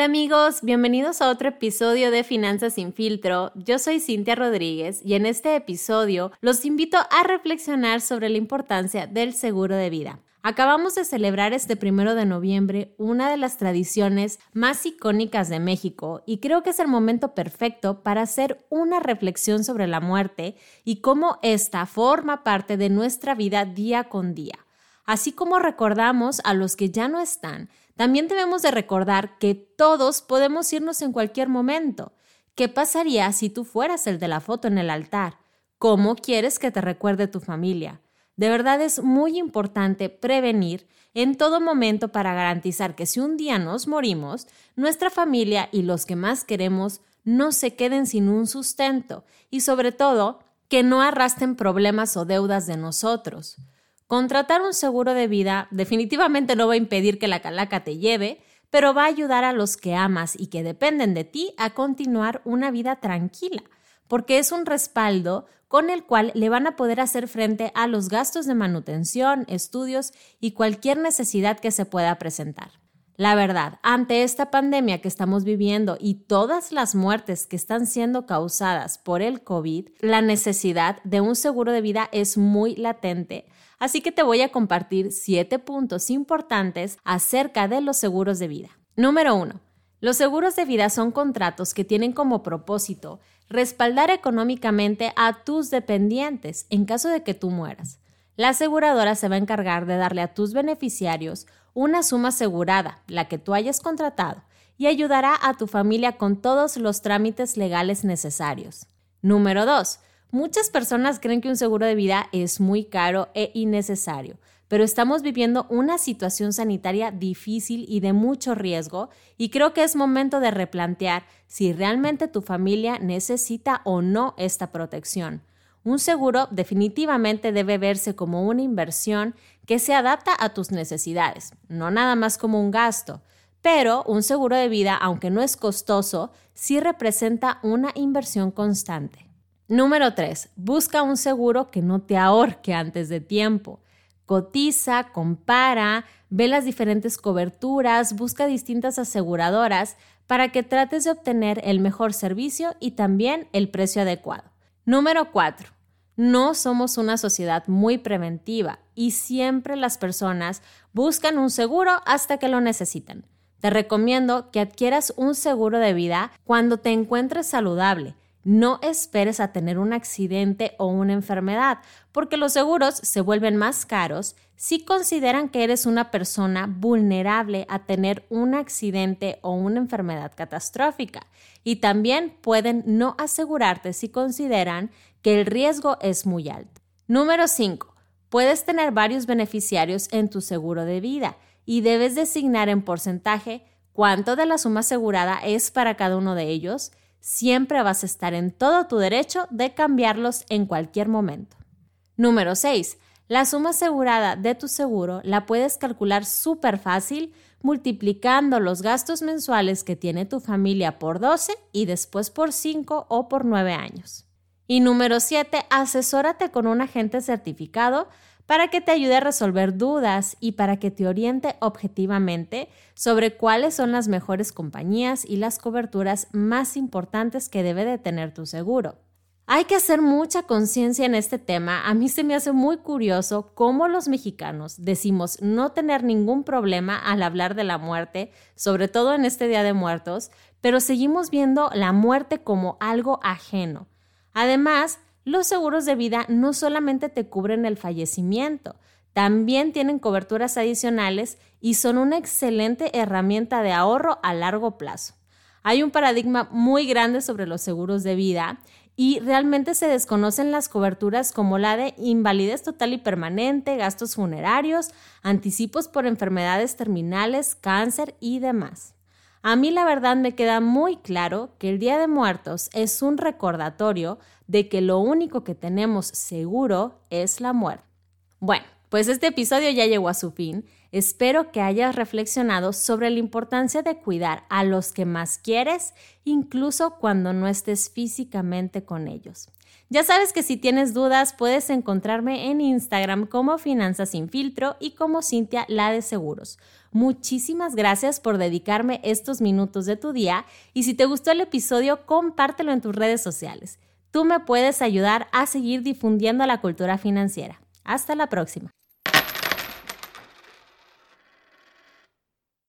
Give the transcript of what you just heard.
Hola amigos, bienvenidos a otro episodio de Finanzas sin filtro. Yo soy Cintia Rodríguez y en este episodio los invito a reflexionar sobre la importancia del seguro de vida. Acabamos de celebrar este primero de noviembre una de las tradiciones más icónicas de México y creo que es el momento perfecto para hacer una reflexión sobre la muerte y cómo esta forma parte de nuestra vida día con día. Así como recordamos a los que ya no están, también debemos de recordar que todos podemos irnos en cualquier momento. ¿Qué pasaría si tú fueras el de la foto en el altar? ¿Cómo quieres que te recuerde tu familia? De verdad es muy importante prevenir en todo momento para garantizar que si un día nos morimos, nuestra familia y los que más queremos no se queden sin un sustento y sobre todo que no arrastren problemas o deudas de nosotros. Contratar un seguro de vida definitivamente no va a impedir que la calaca te lleve, pero va a ayudar a los que amas y que dependen de ti a continuar una vida tranquila, porque es un respaldo con el cual le van a poder hacer frente a los gastos de manutención, estudios y cualquier necesidad que se pueda presentar. La verdad, ante esta pandemia que estamos viviendo y todas las muertes que están siendo causadas por el COVID, la necesidad de un seguro de vida es muy latente Así que te voy a compartir siete puntos importantes acerca de los seguros de vida. Número 1. Los seguros de vida son contratos que tienen como propósito respaldar económicamente a tus dependientes en caso de que tú mueras. La aseguradora se va a encargar de darle a tus beneficiarios una suma asegurada, la que tú hayas contratado, y ayudará a tu familia con todos los trámites legales necesarios. Número 2. Muchas personas creen que un seguro de vida es muy caro e innecesario, pero estamos viviendo una situación sanitaria difícil y de mucho riesgo y creo que es momento de replantear si realmente tu familia necesita o no esta protección. Un seguro definitivamente debe verse como una inversión que se adapta a tus necesidades, no nada más como un gasto. Pero un seguro de vida, aunque no es costoso, sí representa una inversión constante. Número 3. Busca un seguro que no te ahorque antes de tiempo. Cotiza, compara, ve las diferentes coberturas, busca distintas aseguradoras para que trates de obtener el mejor servicio y también el precio adecuado. Número 4. No somos una sociedad muy preventiva y siempre las personas buscan un seguro hasta que lo necesitan. Te recomiendo que adquieras un seguro de vida cuando te encuentres saludable no esperes a tener un accidente o una enfermedad, porque los seguros se vuelven más caros si consideran que eres una persona vulnerable a tener un accidente o una enfermedad catastrófica. Y también pueden no asegurarte si consideran que el riesgo es muy alto. Número 5. Puedes tener varios beneficiarios en tu seguro de vida y debes designar en porcentaje cuánto de la suma asegurada es para cada uno de ellos siempre vas a estar en todo tu derecho de cambiarlos en cualquier momento. Número 6. La suma asegurada de tu seguro la puedes calcular súper fácil multiplicando los gastos mensuales que tiene tu familia por 12 y después por 5 o por 9 años. Y número 7. Asesórate con un agente certificado para que te ayude a resolver dudas y para que te oriente objetivamente sobre cuáles son las mejores compañías y las coberturas más importantes que debe de tener tu seguro. Hay que hacer mucha conciencia en este tema. A mí se me hace muy curioso cómo los mexicanos decimos no tener ningún problema al hablar de la muerte, sobre todo en este Día de Muertos, pero seguimos viendo la muerte como algo ajeno. Además, los seguros de vida no solamente te cubren el fallecimiento, también tienen coberturas adicionales y son una excelente herramienta de ahorro a largo plazo. Hay un paradigma muy grande sobre los seguros de vida y realmente se desconocen las coberturas como la de invalidez total y permanente, gastos funerarios, anticipos por enfermedades terminales, cáncer y demás. A mí la verdad me queda muy claro que el Día de Muertos es un recordatorio de que lo único que tenemos seguro es la muerte. Bueno, pues este episodio ya llegó a su fin. Espero que hayas reflexionado sobre la importancia de cuidar a los que más quieres, incluso cuando no estés físicamente con ellos. Ya sabes que si tienes dudas puedes encontrarme en Instagram como Finanzas sin filtro y como Cintia la de Seguros. Muchísimas gracias por dedicarme estos minutos de tu día y si te gustó el episodio compártelo en tus redes sociales. Tú me puedes ayudar a seguir difundiendo la cultura financiera. Hasta la próxima.